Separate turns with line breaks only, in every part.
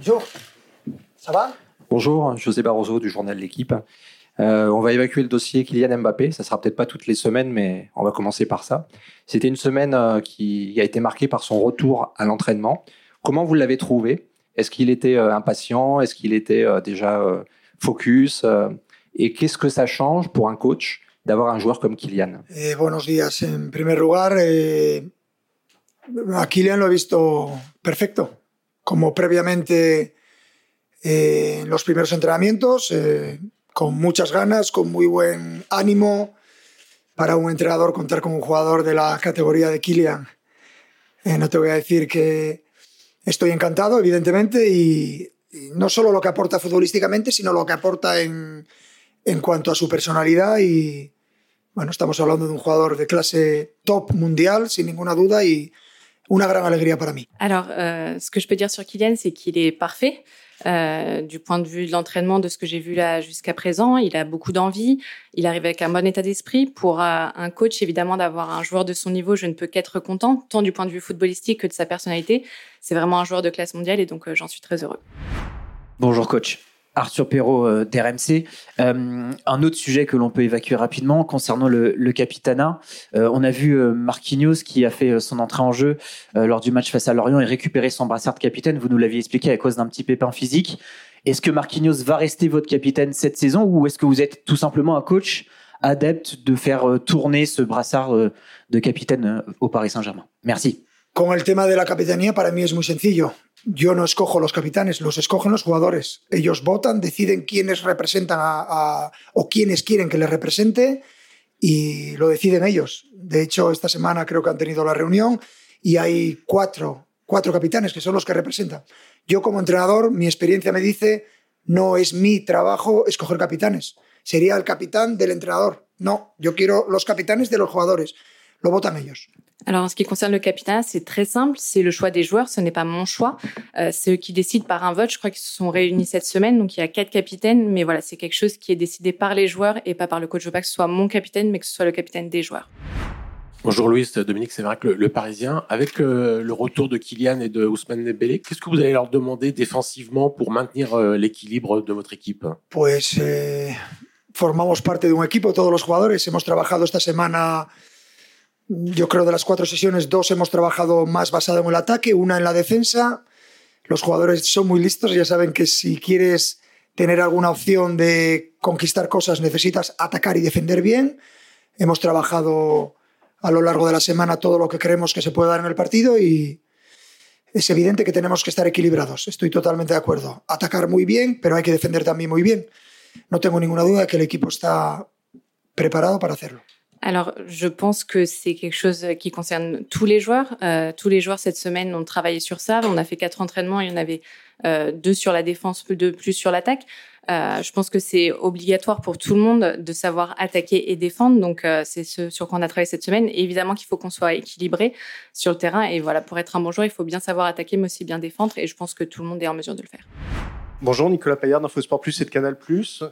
Bonjour, ça va?
Bonjour, José Barroso du journal L'équipe. Euh, on va évacuer le dossier Kylian Mbappé. Ça sera peut-être pas toutes les semaines, mais on va commencer par ça. C'était une semaine euh, qui a été marquée par son retour à l'entraînement. Comment vous l'avez trouvé? Est-ce qu'il était euh, impatient? Est-ce qu'il était déjà focus Et qu'est-ce que ça change pour un coach d'avoir un joueur comme Kylian?
Eh, buenos días. En primer lugar, eh, a Kylian lo he visto perfecto, como previamente eh, en los primeros entrenamientos, eh, con muchas ganas, con muy buen ánimo. Para un entrenador contar con un jugador de la categoría de Kylian, eh, no te voy a decir que estoy encantado, evidentemente, y, y no solo lo que aporta futbolísticamente, sino lo que aporta en, en cuanto a su personalidad y, bueno, estamos hablando de un jugador de clase top mundial, sin ninguna duda, y una gran alegría para mí.
Alors, euh, ce que je peux dire sur Kylian, c'est qu'il est parfait. Euh, du point de vue de l'entraînement, de ce que j'ai vu là jusqu'à présent, il a beaucoup d'envie, il arrive avec un bon état d'esprit. Pour euh, un coach, évidemment, d'avoir un joueur de son niveau, je ne peux qu'être content, tant du point de vue footballistique que de sa personnalité. C'est vraiment un joueur de classe mondiale et donc euh, j'en suis très heureux.
Bonjour coach. Arthur Perrault euh, d'RMC. Euh, un autre sujet que l'on peut évacuer rapidement concernant le, le capitana. Euh, on a vu Marquinhos qui a fait son entrée en jeu lors du match face à Lorient et récupérer son brassard de capitaine. Vous nous l'aviez expliqué à cause d'un petit pépin physique. Est-ce que Marquinhos va rester votre capitaine cette saison ou est-ce que vous êtes tout simplement un coach adepte de faire tourner ce brassard de capitaine au Paris Saint-Germain? Merci.
Con el tema de la capitanía, para mí es muy sencillo. Yo no escojo los capitanes, los escogen los jugadores. Ellos votan, deciden quiénes representan a, o quiénes quieren que les represente y lo deciden ellos. De hecho, esta semana creo que han tenido la reunión y hay cuatro, cuatro capitanes que son los que representan. Yo como entrenador, mi experiencia me dice, no es mi trabajo escoger capitanes. Sería el capitán del entrenador. No, yo quiero los capitanes de los jugadores. Lo votan ellos.
Alors, en ce qui concerne le capitana, c'est très simple. C'est le choix des joueurs. Ce n'est pas mon choix. Euh, c'est eux qui décident par un vote. Je crois qu'ils se sont réunis cette semaine. Donc, il y a quatre capitaines. Mais voilà, c'est quelque chose qui est décidé par les joueurs et pas par le coach. Je veux pas que ce soit mon capitaine, mais que ce soit le capitaine des joueurs.
Bonjour Louis, Dominique Séverac, le, le Parisien. Avec euh, le retour de Kylian et de Ousmane Dembélé, qu'est-ce que vous allez leur demander défensivement pour maintenir euh, l'équilibre de votre équipe?
Pues eh, formamos parte de un equipo, todos los jugadores. Hemos trabajado esta semana, yo creo de las cuatro sesiones, dos hemos trabajado más basado en el ataque, una en la defensa. Los jugadores son muy listos, ya saben que si quieres tener alguna opción de conquistar cosas necesitas atacar y defender bien. Hemos trabajado a lo largo de la semana todo lo que creemos que se puede dar en el partido y es evidente que tenemos que estar equilibrados. Estoy totalmente de acuerdo. Atacar muy bien, pero hay que defender también muy bien. No tengo ninguna duda de que el equipo está preparado para hacerlo.
Alors, je pense que c'est quelque chose qui concerne tous les joueurs. Euh, tous les joueurs cette semaine ont travaillé sur ça. On a fait quatre entraînements. Il y en avait euh, deux sur la défense, deux plus sur l'attaque. Euh, je pense que c'est obligatoire pour tout le monde de savoir attaquer et défendre. Donc, c'est ce sur quoi on a travaillé cette semaine. Et évidemment qu'il faut qu'on soit équilibré sur le terrain. Et voilà, pour être un bon joueur, il faut bien savoir attaquer, mais aussi bien défendre. Et je pense que tout le monde est en mesure de le faire.
Bonjour, Nicolas Payard d'Infosport Plus et de Canal Plus.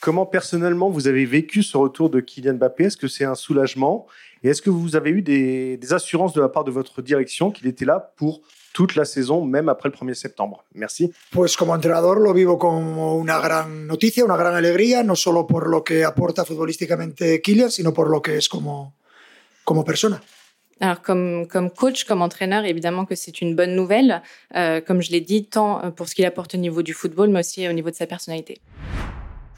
Comment personnellement vous avez vécu ce retour de Kylian Mbappé? Est-ce que c'est un soulagement? Et est-ce que vous avez eu des, des assurances de la part de votre direction qu'il était là pour toute la saison, même après le 1er septembre? Merci.
Pues como entrenador lo vivo como una gran noticia, una gran alegría, no solo por lo que aporta futbolísticamente Kylian, sino por lo que es como, como persona.
Alors, comme, comme coach, comme entraîneur, évidemment que c'est une bonne nouvelle, euh, comme je l'ai dit, tant pour ce qu'il apporte au niveau du football, mais aussi au niveau de sa personnalité.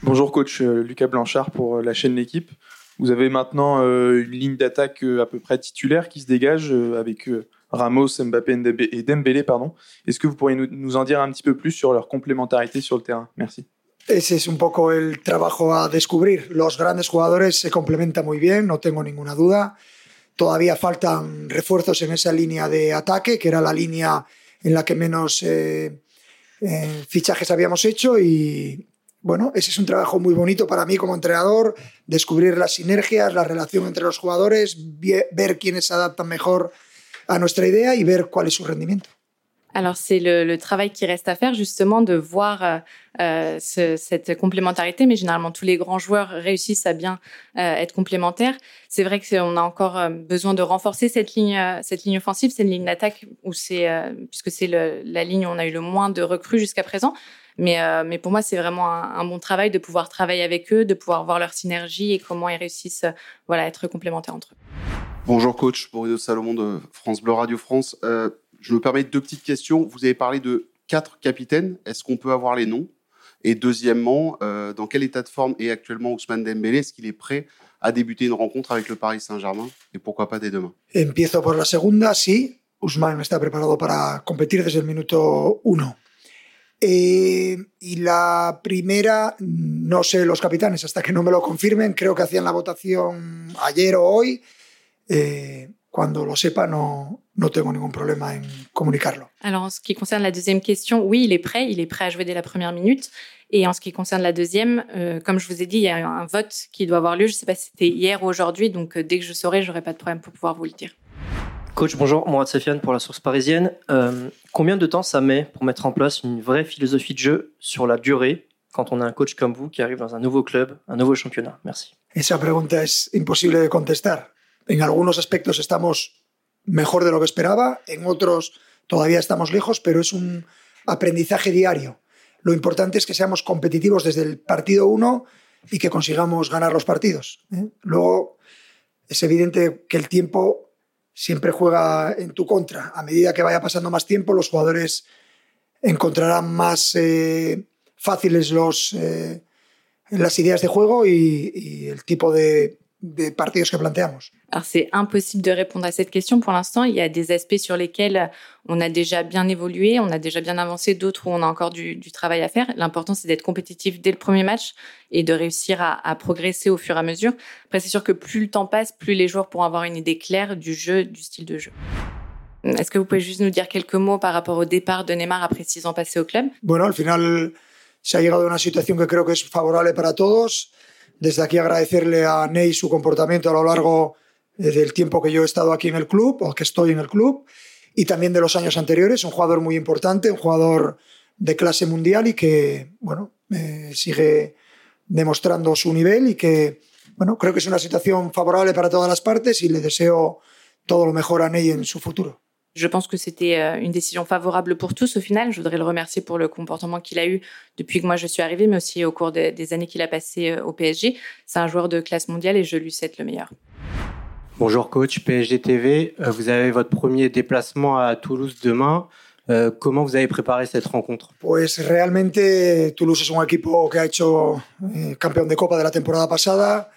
Bonjour coach euh, Lucas Blanchard pour euh, la chaîne L'équipe. Vous avez maintenant euh, une ligne d'attaque à peu près titulaire qui se dégage avec Ramos, Mbappé et Dembélé. Est-ce que vous pourriez nous, nous en dire un petit peu plus sur leur complémentarité sur le terrain? Merci.
Ese es un poco el trabajo a descubrir. Los grandes jugadores se complementan muy bien, no tengo ninguna duda. Todavía faltan refuerzos en esa línea de ataque, que era la línea en la que menos eh, eh, fichajes habíamos hecho y bueno, ese es un trabajo muy bonito para mí como entrenador, descubrir las sinergias, la relación entre los jugadores, ver quiénes se adaptan mejor a nuestra idea y ver cuál es su rendimiento.
alors c'est le, travail qui reste à faire justement de voir euh, euh, cette complémentarité, mais généralement tous les grands joueurs réussissent à bien euh, être complémentaires. C'est vrai qu'on a encore besoin de renforcer cette ligne, cette ligne offensive, c'est une ligne d'attaque puisque c'est la ligne où on a eu le moins de recrues jusqu'à présent. Mais, mais pour moi, c'est vraiment un, bon travail de pouvoir travailler avec eux, de pouvoir voir leur synergie et comment ils réussissent voilà, à être complémentaires entre eux.
Bonjour coach, Bruno Salomon de France Bleu Radio France. Je me permets deux petites questions. Vous avez parlé de quatre capitaines. Est-ce qu'on peut avoir les noms? Et deuxièmement, euh, dans quel état de forme est actuellement Ousmane Dembélé? Est-ce qu'il est prêt a débuté une rencontre avec le Paris Saint-Germain? Et pourquoi pas dès demain?
Empiezo por la segunda, sí. Ousmane está preparado para competir desde el minuto uno. Eh, y la primera, no sé los capitanes hasta que no me lo confirmen, creo que hacían la votación ayer o hoy. Eh, cuando lo sepa, no, no tengo ningún problema en comunicarlo.
Alors, en ce qui concerne la deuxième question, oui, il est prêt. Il est prêt à jouer dès la première minute. Et en ce qui concerne la deuxième, euh, comme je vous ai dit, il y a un vote qui doit avoir lieu. Je ne sais pas si c'était hier ou aujourd'hui. Donc, euh, dès que je saurai, j'aurai pas de problème pour pouvoir vous le dire.
Coach, bonjour. Mourad Safiane pour la source parisienne. Euh, combien de temps ça met pour mettre en place une vraie philosophie de jeu sur la durée quand on a un coach comme vous qui arrive dans un nouveau club, un nouveau championnat? Merci.
Esa pregunta es imposible de contestar. En algunos aspectos estamos mejor de lo que esperaba, en otros todavía estamos lejos, pero es un aprendizaje diario. Lo importante es que seamos competitivos desde el partido uno y que consigamos ganar los partidos. ¿eh? Luego, es evidente que el tiempo siempre juega en tu contra. A medida que vaya pasando más tiempo, los jugadores encontrarán más eh, fáciles los, eh, las ideas de juego y el tipo de, des parties que planteamos
Alors c'est impossible de répondre à cette question pour l'instant. Il y a des aspects sur lesquels on a déjà bien évolué, on a déjà bien avancé, d'autres où on a encore du, travail à faire. L'important c'est d'être compétitif dès le premier match et de réussir à, progresser au fur et à mesure. Après c'est sûr que plus le temps passe, plus les joueurs pourront avoir une idée claire du jeu, du style de jeu. Est-ce que vous pouvez juste nous dire quelques mots par rapport au départ de Neymar après six ans passés au club?
Bueno, al final se ha llegado a una situación que creo que es favorable para todos. Desde aquí agradecerle a Ney su comportamiento a lo largo eh, del tiempo que yo he estado aquí en el club o que estoy en el club y también de los años anteriores. Un jugador muy importante, un jugador de clase mundial y que, bueno, eh, sigue demostrando su nivel y que, bueno, creo que es una situación favorable para todas las partes y le deseo todo lo mejor a Ney en su futuro.
Je pense que c'était euh, une décision favorable pour tous au final. Je voudrais le remercier pour le comportement qu'il a eu depuis que moi je suis arrivée, mais aussi au cours des années qu'il a passé euh, au PSG. C'est un joueur de classe mondiale et je lui souhaite le meilleur.
Bonjour coach PSG TV. Euh, vous avez votre premier déplacement à Toulouse demain. comment vous avez préparé cette rencontre?
Pues realmente Toulouse es un equipo que ha hecho eh, campeón de Copa de la temporada pasada,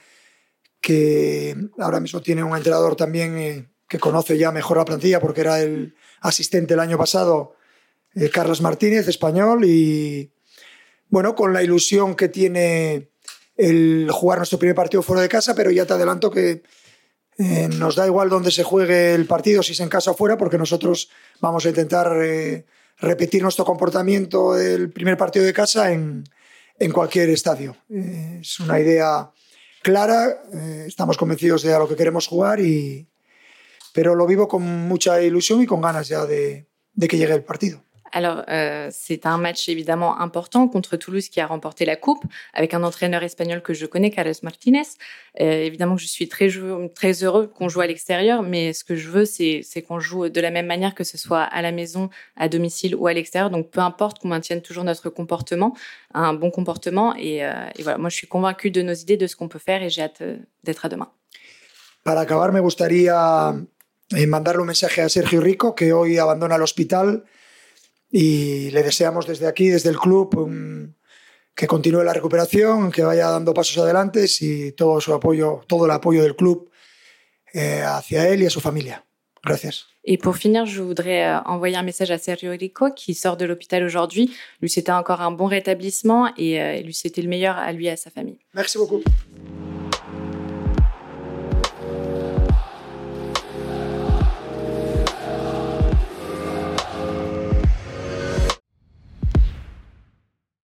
que ahora mismo tiene un entrenador también eh, que conoce ya mejor la plantilla porque era el asistente el año pasado, eh, Carlos Martínez, español, y bueno, con la ilusión que tiene el jugar nuestro primer partido fuera de casa, pero ya te adelanto que eh, nos da igual dónde se juegue el partido, si es en casa o fuera, porque nosotros vamos a intentar eh, repetir nuestro comportamiento del primer partido de casa en, en cualquier estadio. es una idea clara, estamos convencidos de a lo que queremos jugar y, pero lo vivo con mucha ilusión y con ganas ya de, de que llegue el partido.
Alors, euh, c'est un match évidemment important contre Toulouse qui a remporté la coupe avec un entraîneur espagnol que je connais, Carlos Martinez. Euh, évidemment que je suis très, très heureux qu'on joue à l'extérieur, mais ce que je veux, c'est qu'on joue de la même manière que ce soit à la maison, à domicile ou à l'extérieur. Donc, peu importe qu'on maintienne toujours notre comportement, un bon comportement. Et, euh, et voilà, moi, je suis convaincue de nos idées, de ce qu'on peut faire et j'ai hâte d'être à demain.
Para acabar, me gustaría y mandarle un mensaje a Sergio Rico, que hoy abandona el hospital, y le deseamos desde aquí, desde el club, que continúe la recuperación, que vaya dando pasos adelante y todo su apoyo, todo el apoyo del club eh, hacia él y a su familia. Gracias.
Et pour finir, je voudrais euh, envoyer un message à Sergio Rico qui sort de l'hôpital aujourd'hui. Lui, c'était encore un bon rétablissement et euh, lui, c'était le meilleur à lui et à sa famille.
Merci beaucoup.